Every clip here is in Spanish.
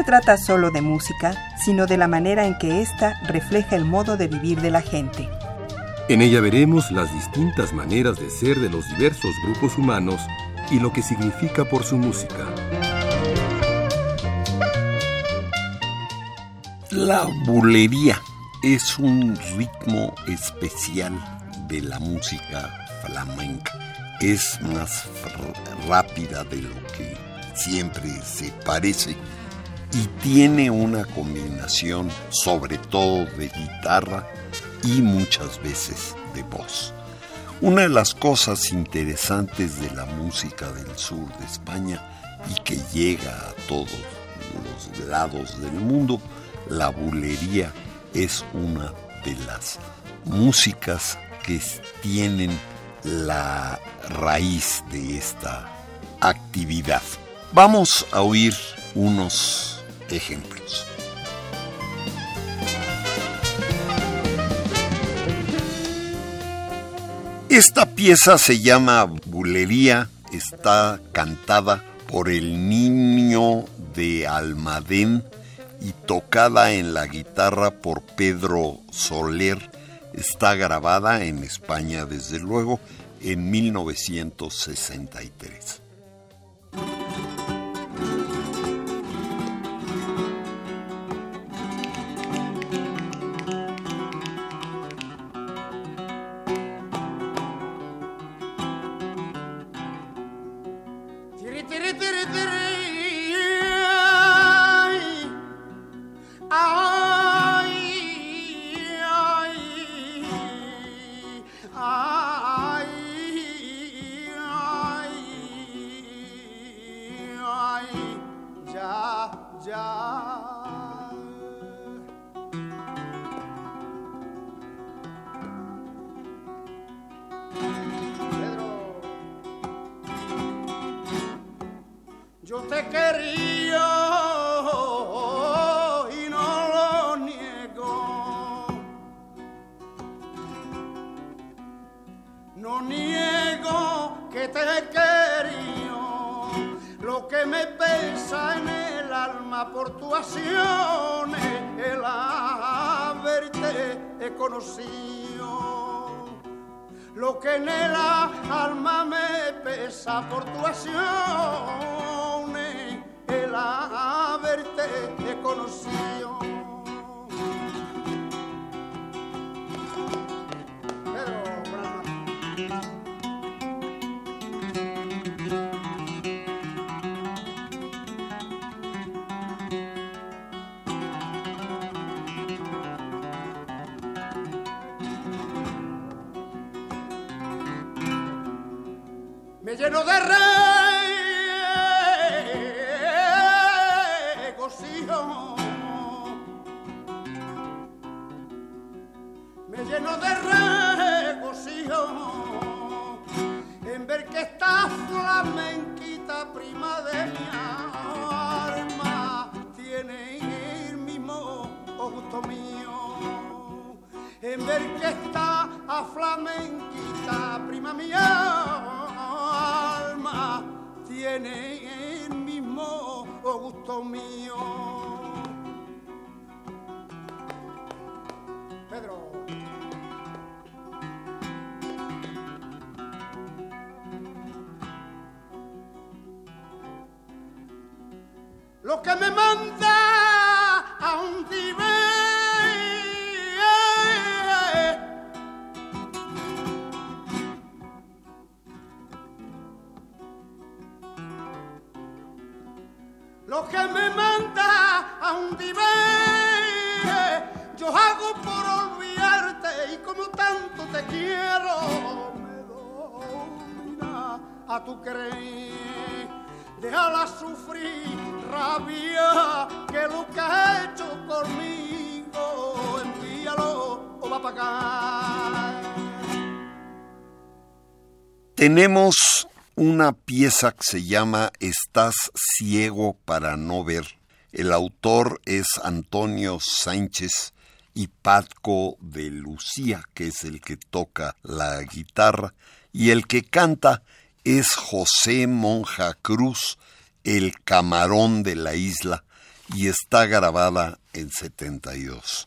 Se trata solo de música, sino de la manera en que ésta refleja el modo de vivir de la gente. En ella veremos las distintas maneras de ser de los diversos grupos humanos y lo que significa por su música. La bulería es un ritmo especial de la música flamenca. Es más rápida de lo que siempre se parece y tiene una combinación sobre todo de guitarra y muchas veces de voz. Una de las cosas interesantes de la música del sur de España y que llega a todos los lados del mundo, la bulería es una de las músicas que tienen la raíz de esta actividad. Vamos a oír unos ejemplos. Esta pieza se llama Bulería, está cantada por el niño de Almadén y tocada en la guitarra por Pedro Soler. Está grabada en España, desde luego, en 1963. Lleno de regocijo. Tenemos una pieza que se llama Estás ciego para no ver. El autor es Antonio Sánchez y Patco de Lucía, que es el que toca la guitarra, y el que canta es José Monja Cruz, el camarón de la isla, y está grabada en 72.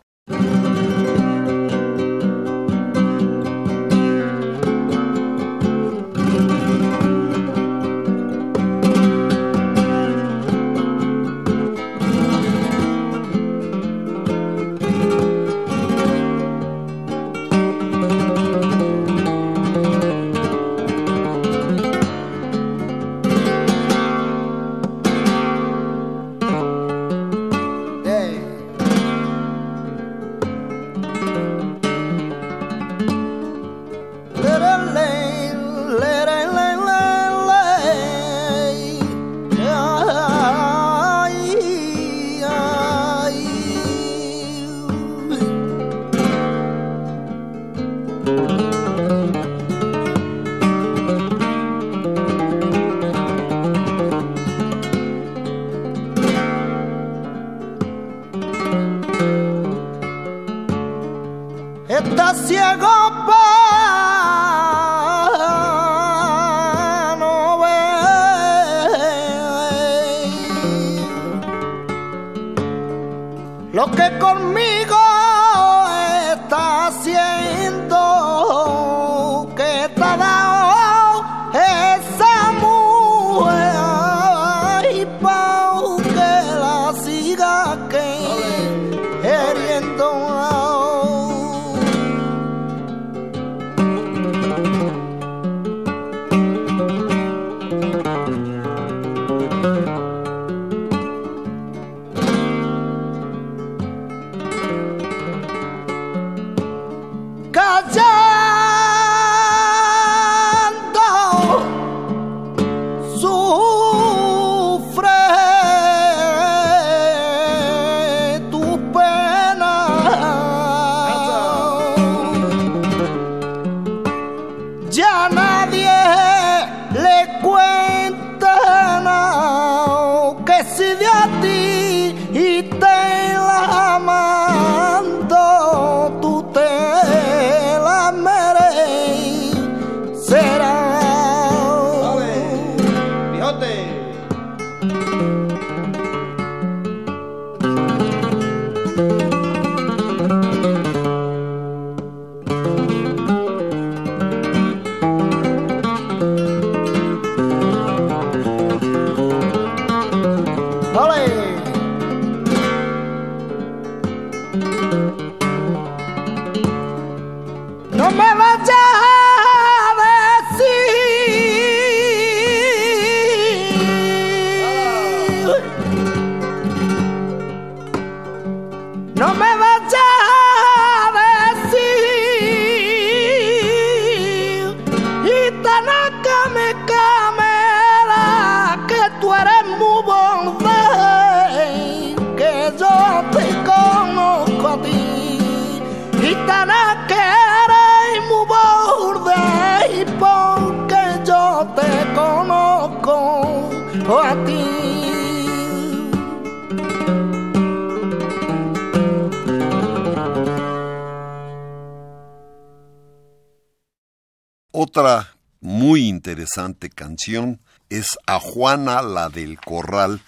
Otra muy interesante canción es A Juana la del Corral.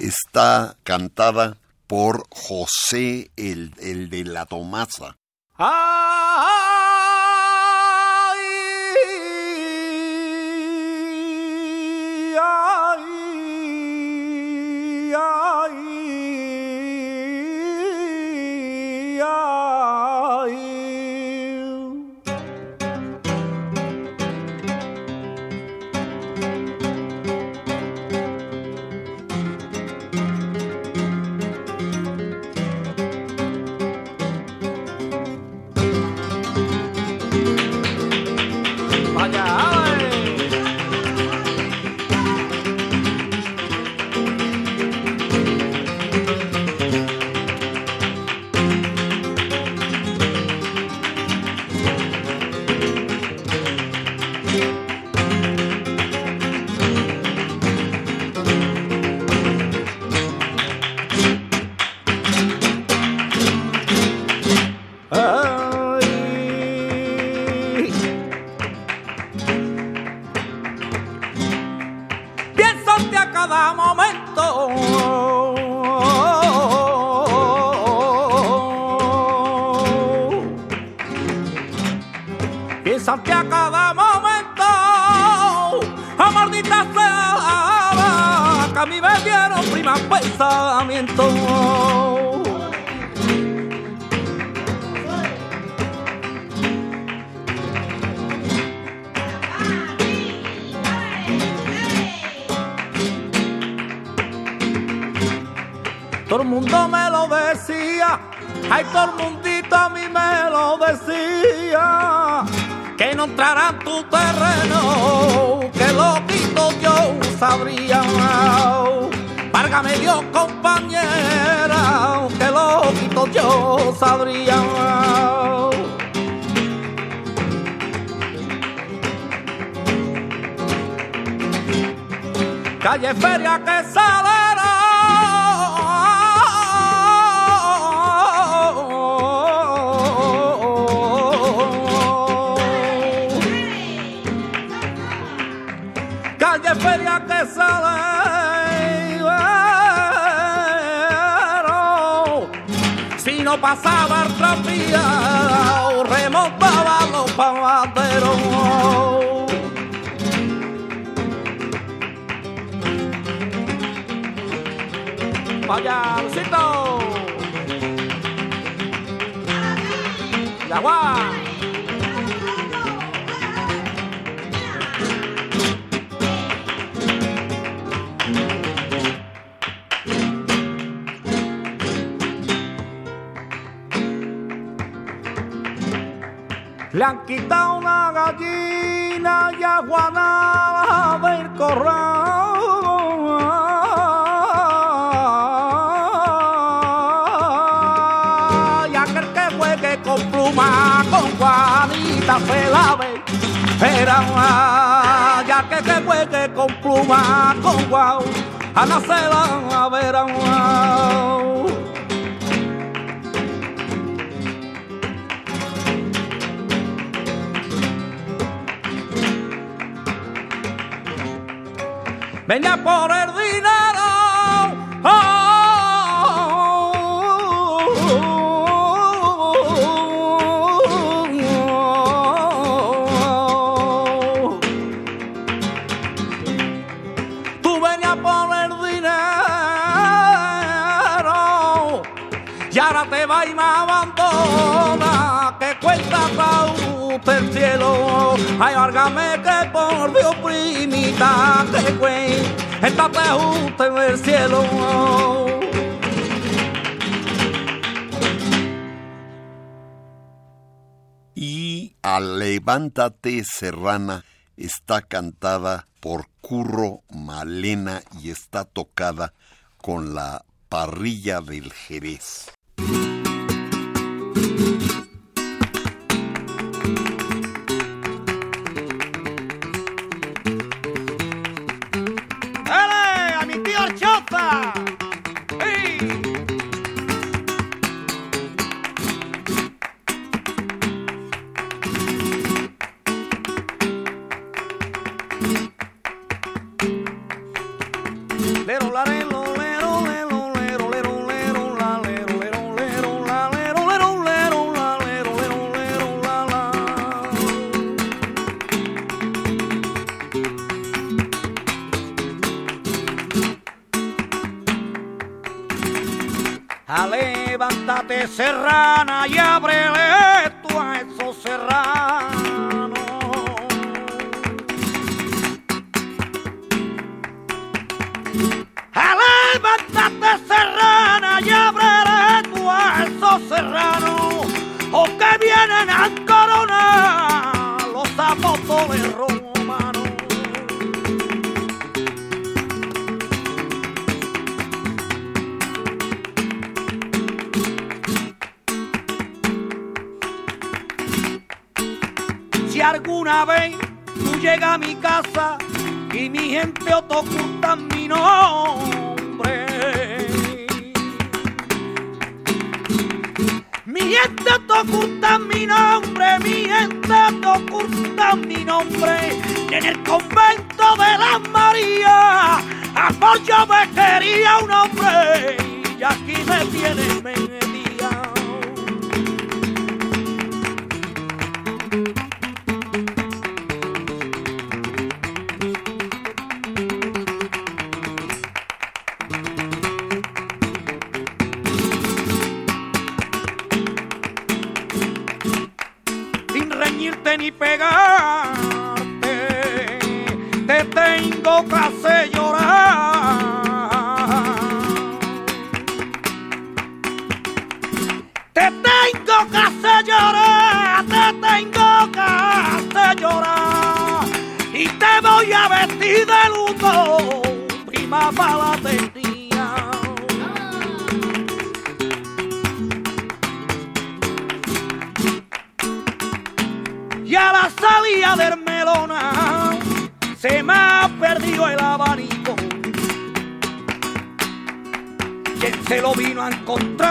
Está cantada por José el, el de la Tomasa. ¡Ah! presente a cada momento. Piénsate a cada momento, a maldita sea, que a mí me dieron prima pensamiento. Mundo me lo decía, ay, todo el mundito a mí me lo decía, que no entrará en tu terreno, que lo quito yo sabría. Válgame Dios, compañera, que lo quito yo sabría. Calle Feria que salera. Pasaba el tranvía, remontaba los panaderos. Vaya, Le han quitado una gallina y aguanada del corral. Con pluma, con Juanita se la ve. Era ya que juegue con pluma, con guau, Ana se la verán. Venía por el dinero. Tú venías por el dinero y ahora te va y me abandona. Que cuenta usted el cielo. Ay, órgame que güey, en el cielo. Y a Levántate Serrana está cantada por Curro Malena y está tocada con la parrilla del Jerez. Yeah! Ni pegarte, te tengo que hacer llorar. Te tengo que hacer llorar, te tengo que hacer llorar. Y te voy a vestir de luto, prima para. El abanico quien se lo vino a encontrar.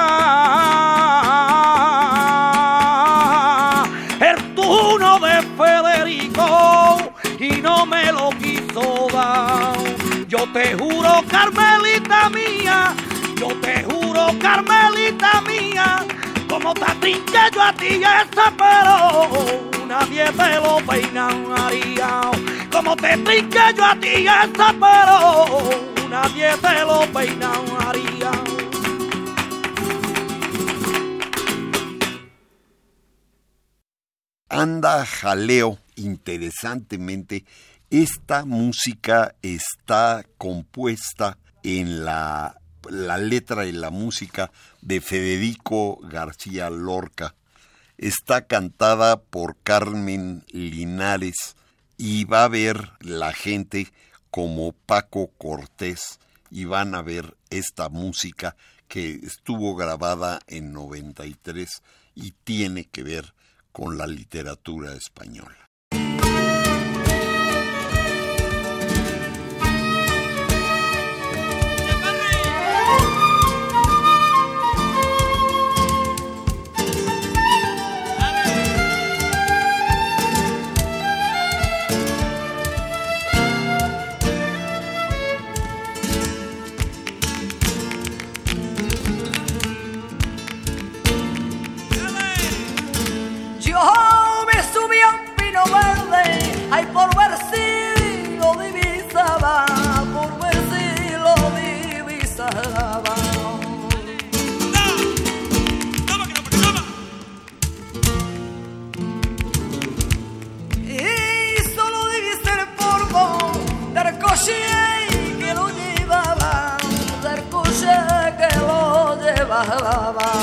El turno de Federico y no me lo quiso dar. Yo te juro, Carmelita mía, yo te juro, Carmelita mía, como te trinque yo a ti ese pero nadie te lo peinaría. Como te trinque yo a ti ese pero nadie te lo peinaría. Anda jaleo interesantemente. Esta música está compuesta en la, la letra y la música de Federico García Lorca. Está cantada por Carmen Linares y va a ver la gente como Paco Cortés y van a ver esta música que estuvo grabada en 93 y tiene que ver con la literatura española. ay por ver si lo divisaba, por ver si lo divisaba. Y solo divisé el polvo del coche que lo llevaba, del coche que lo llevaba.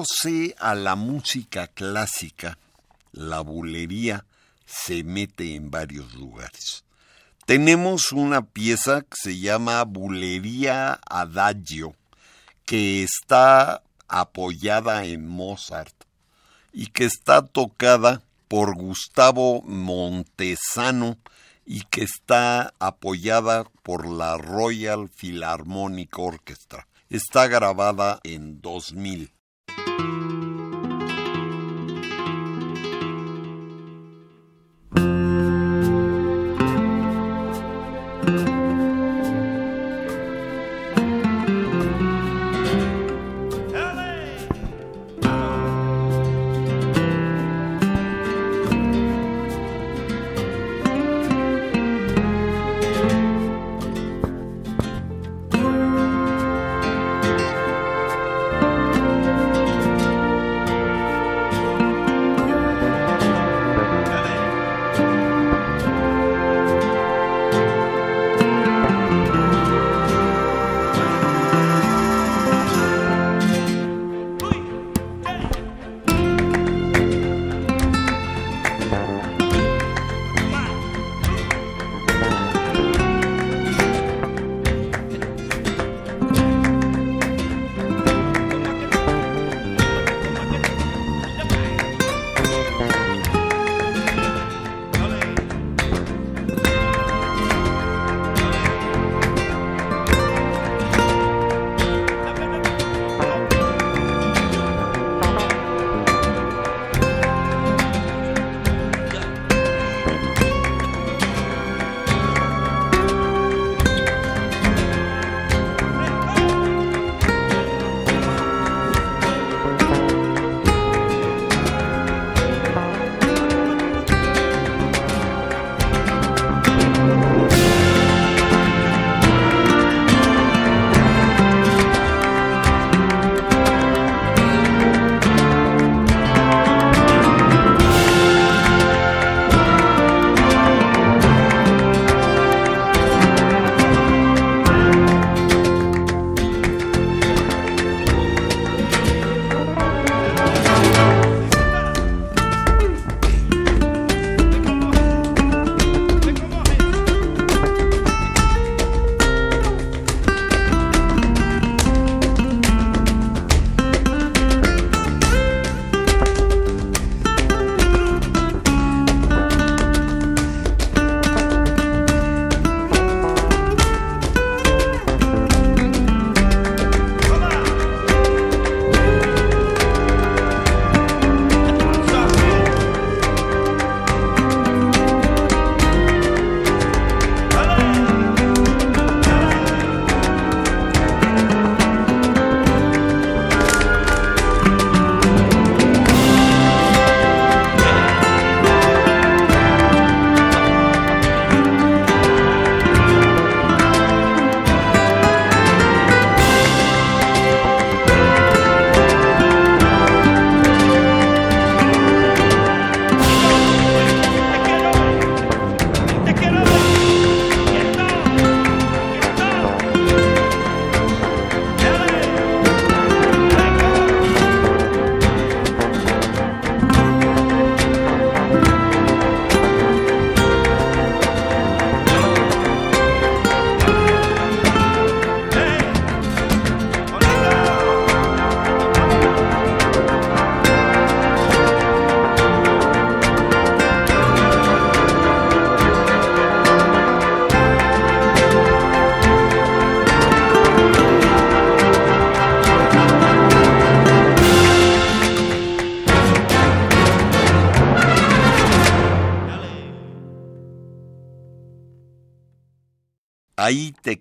Metiéndose a la música clásica, la bulería se mete en varios lugares. Tenemos una pieza que se llama Bulería Adagio, que está apoyada en Mozart y que está tocada por Gustavo Montesano y que está apoyada por la Royal Philharmonic Orchestra. Está grabada en 2000. thank you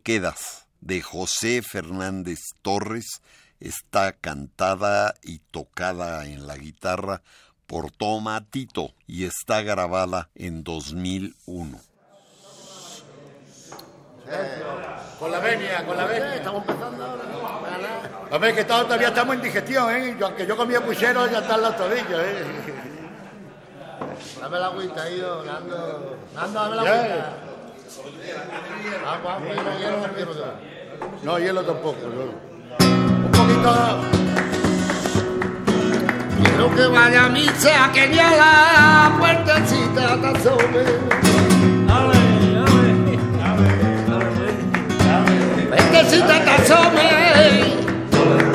quedas, de José Fernández Torres, está cantada y tocada en la guitarra por Tomatito y está grabada en 2001. Con la venia, con la venia. Estamos empezando ahora. A ver, que todavía estamos en digestión, ¿eh? Yo, aunque yo comía puchero, ya están los tobillos, ¿eh? Dame la agüita, Ido, Nando. Nando, dame la agüita. Agua, no hielo, no quiero No, hielo tampoco. Un poquito... Quiero que vaya a misa, que ya la puertecita te asome. Puertecita te asome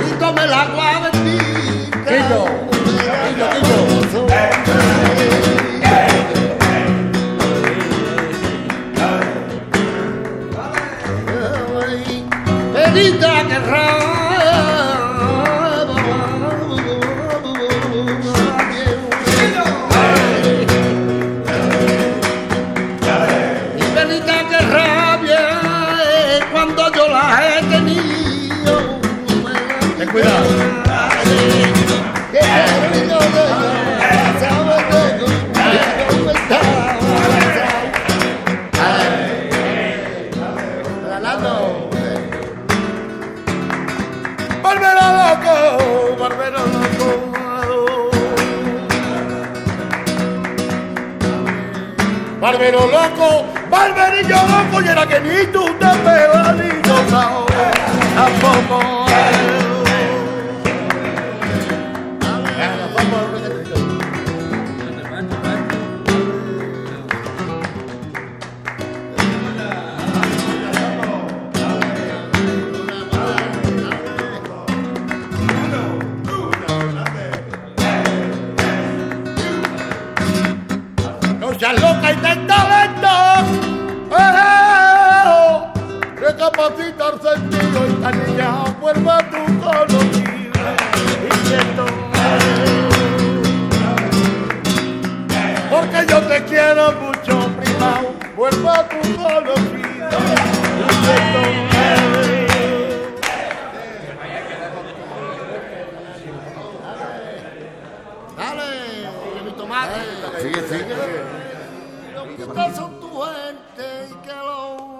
y tome el agua bendita. Quillo, quillo, quillo. Pedita que Barbero loco, barberillo loco, y era que ni tú te pegas ni yo tampoco. Recapacita el sentido y la niña vuelve a tu colorido. Y siento, Porque yo te quiero mucho, prima. Vuelve a tu colorido. Y tomate. Sigue, sigue. Estas son tu gente y que lo...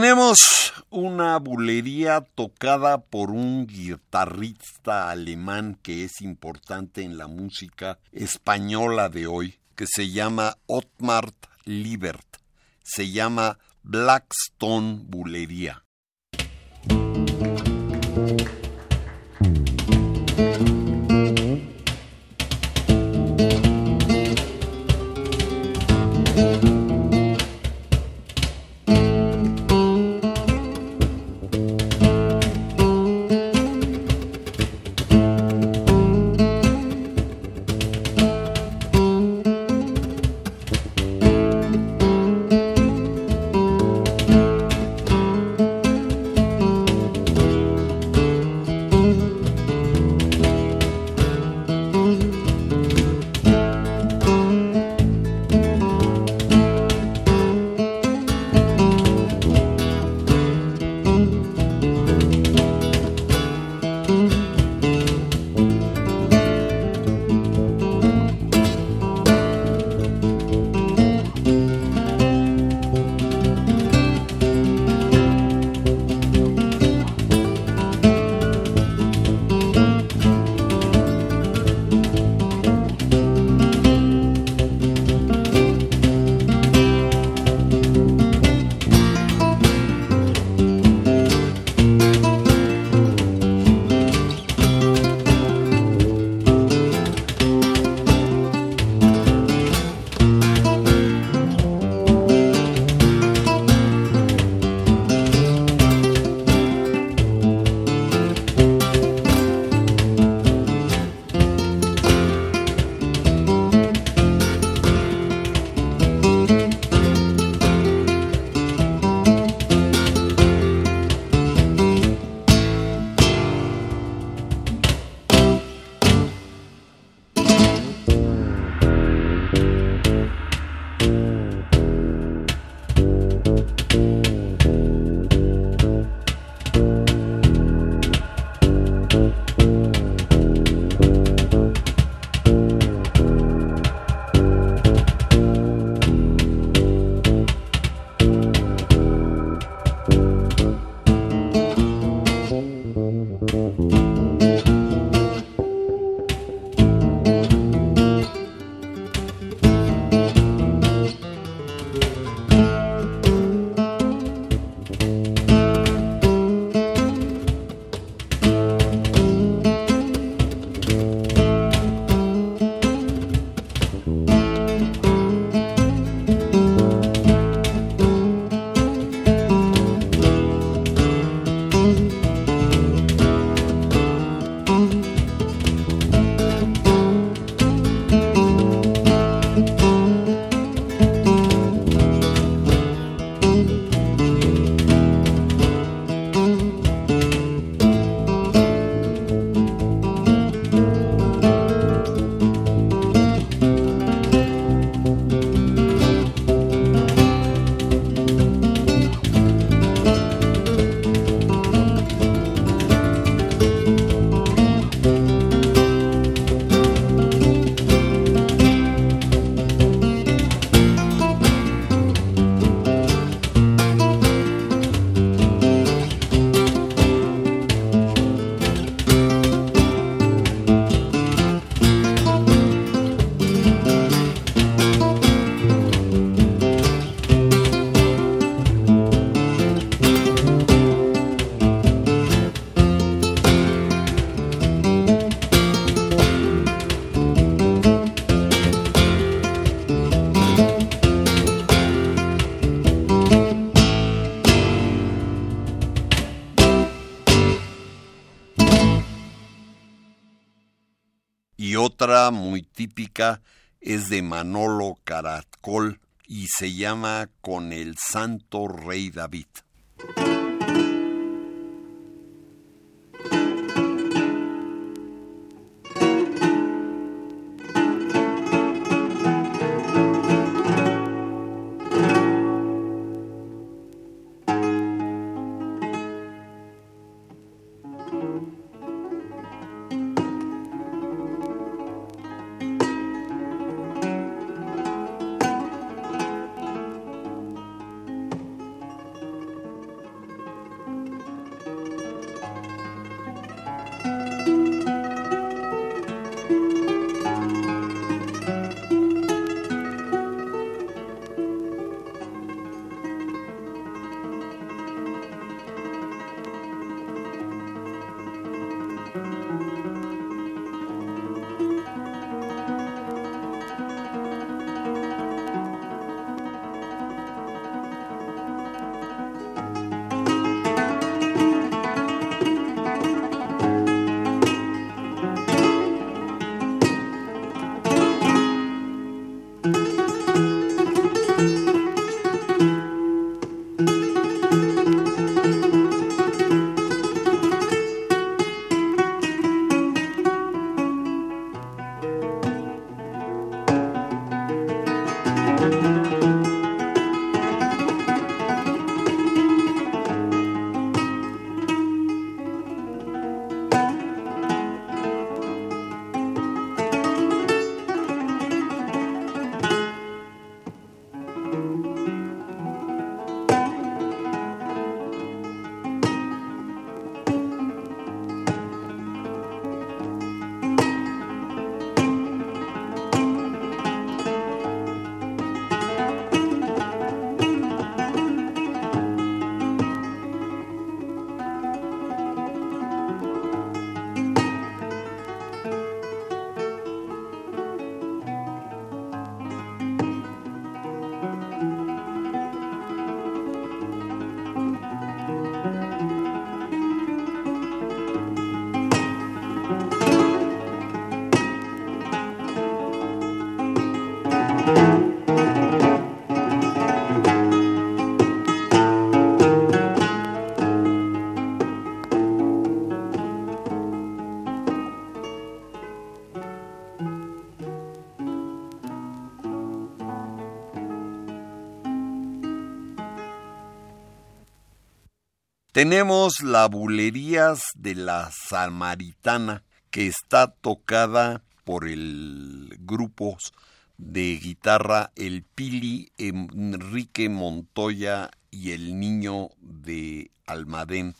tenemos una bulería tocada por un guitarrista alemán que es importante en la música española de hoy, que se llama Ottmar Liebert. Se llama Blackstone Bulería. Es de Manolo Caracol y se llama Con el Santo Rey David. Tenemos la Bulerías de la Samaritana, que está tocada por el grupo de guitarra El Pili, Enrique Montoya y el Niño de Almadén.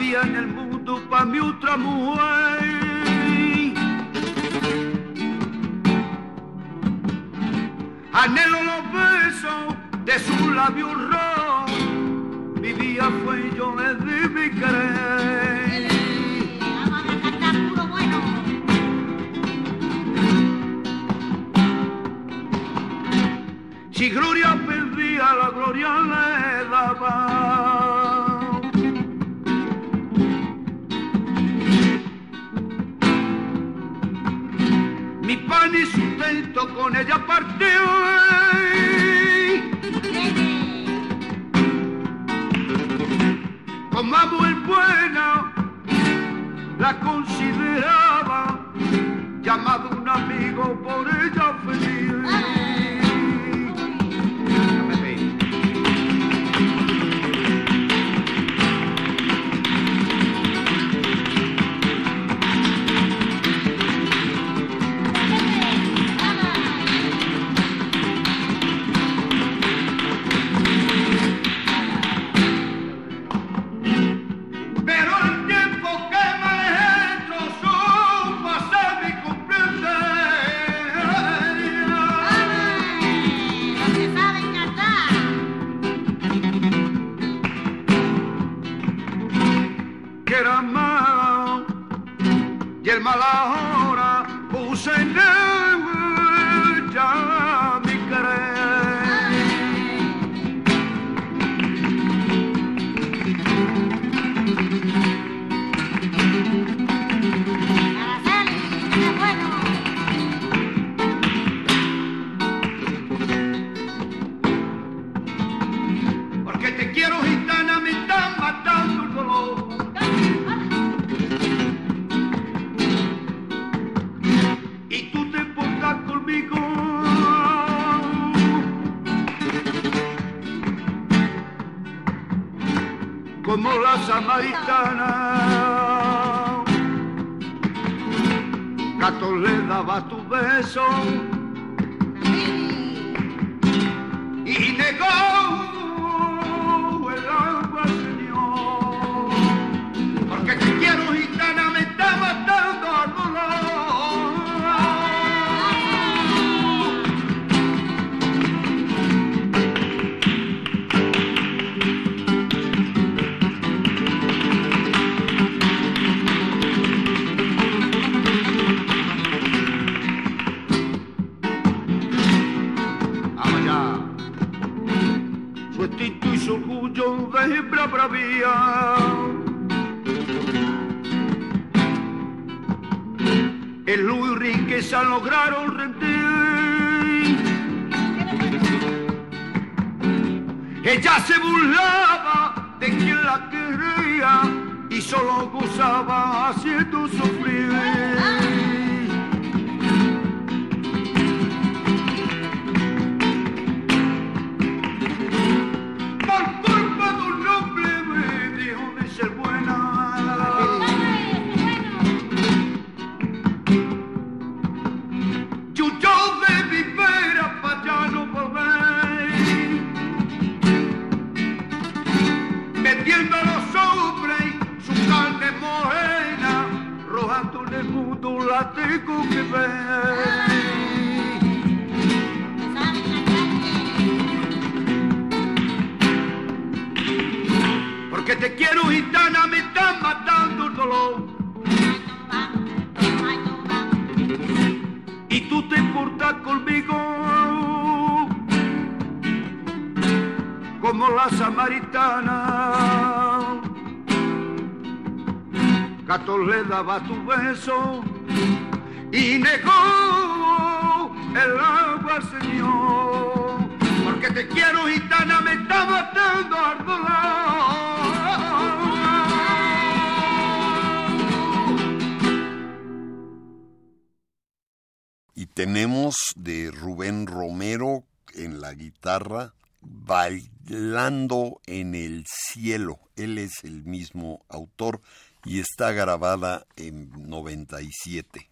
En el mundo para mi otra mujer. Anhelo los besos de su labio rojo, vivía fue y yo le di mi querer. si gloria perdía, la gloria le daba. Mi pan y sustento con ella partió. Como muy buena, la consideraba, llamado un amigo por ella feliz. my love. Daba tu beso y negó el agua al Señor. Porque te quiero, gitana, me está matando Y tenemos de Rubén Romero en la guitarra Bailando en el cielo. Él es el mismo autor y está grabada en 97.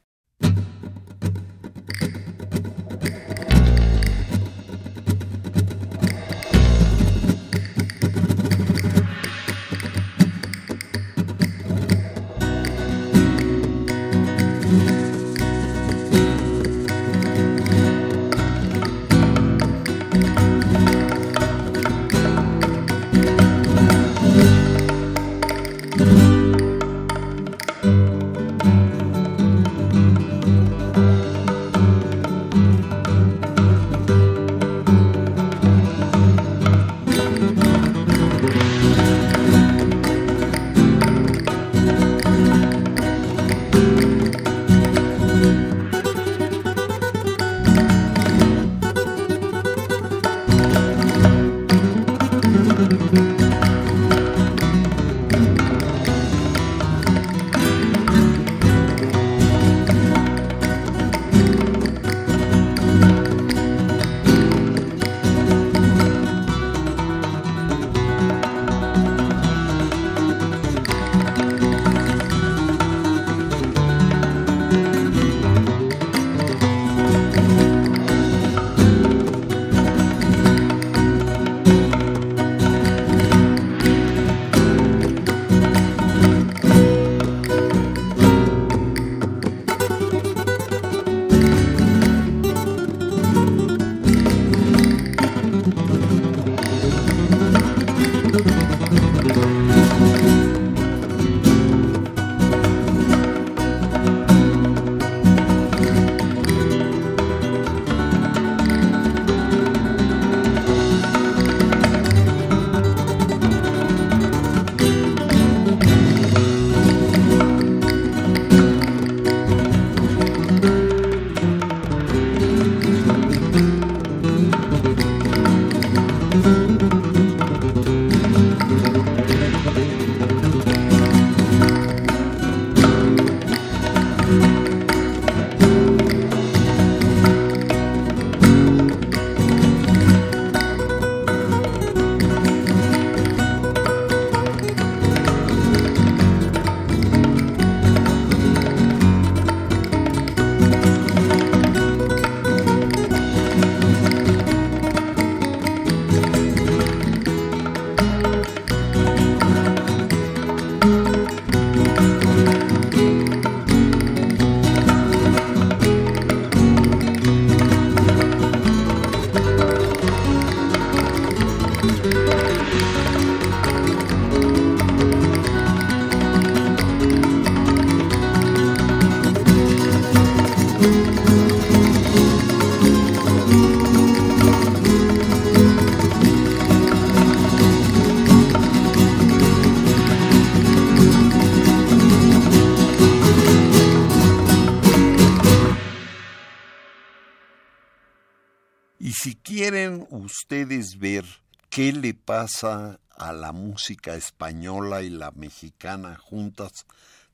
Qué le pasa a la música española y la mexicana juntas,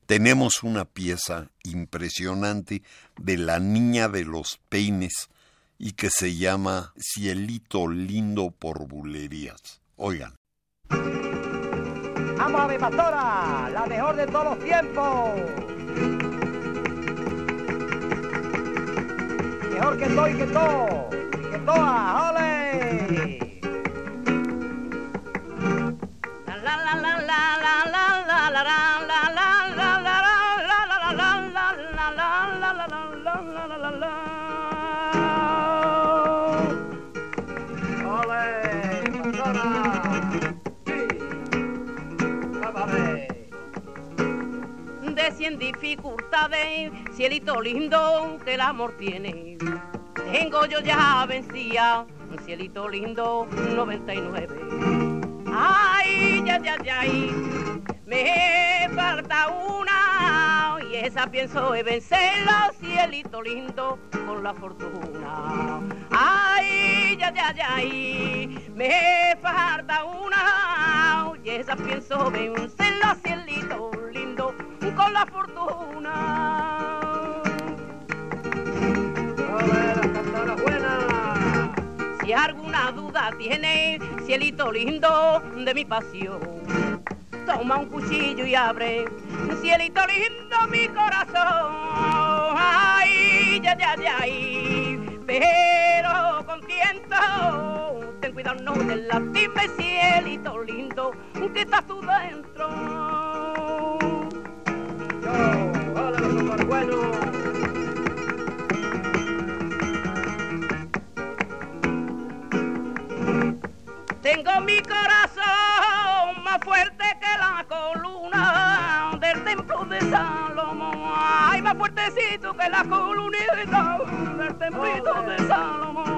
tenemos una pieza impresionante de la niña de los peines y que se llama Cielito lindo por bulerías. Oigan. Vamos a mi pastora, la mejor de todos los tiempos. Mejor que estoy que todo, que toa, ole. Cien dificultades, cielito lindo que el amor tiene. Tengo yo ya vencía, cielito lindo 99. Ay, ya, ya, ya, me falta una y esa pienso de vencerla, cielito lindo con la fortuna. Ay, ya, ya, ya, me falta una y esa pienso vencerla, cielito la fortuna. Si alguna duda tiene, cielito lindo de mi pasión toma un cuchillo y abre, cielito lindo mi corazón, ay, ya, ya, ya, ay, pero con tiento, ten cuidado no te lastime, cielito lindo, que estás tú dentro. Tengo mi corazón más fuerte que la columna del templo de Salomón. Ay, más fuertecito que la columnita del templo de Salomón.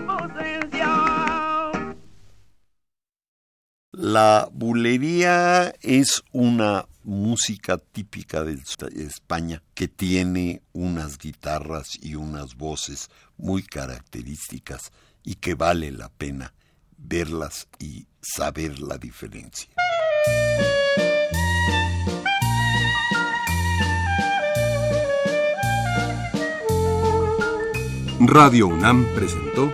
La bulería es una música típica de España que tiene unas guitarras y unas voces muy características y que vale la pena verlas y saber la diferencia. Radio UNAM presentó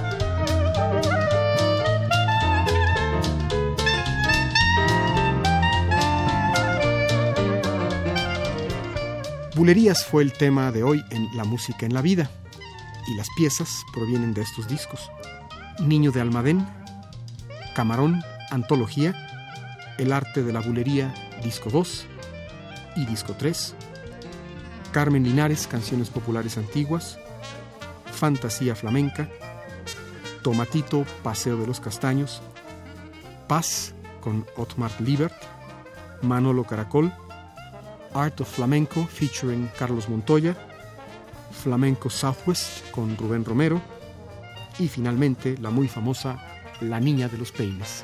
Bulerías fue el tema de hoy en La Música en la Vida, y las piezas provienen de estos discos. Niño de Almadén, Camarón, Antología, El Arte de la Bulería, Disco 2 y Disco 3, Carmen Linares, Canciones Populares Antiguas, Fantasía Flamenca, Tomatito, Paseo de los Castaños, Paz con Otmar Liebert, Manolo Caracol, Art of Flamenco featuring Carlos Montoya, Flamenco Southwest con Rubén Romero y finalmente la muy famosa La Niña de los Peines.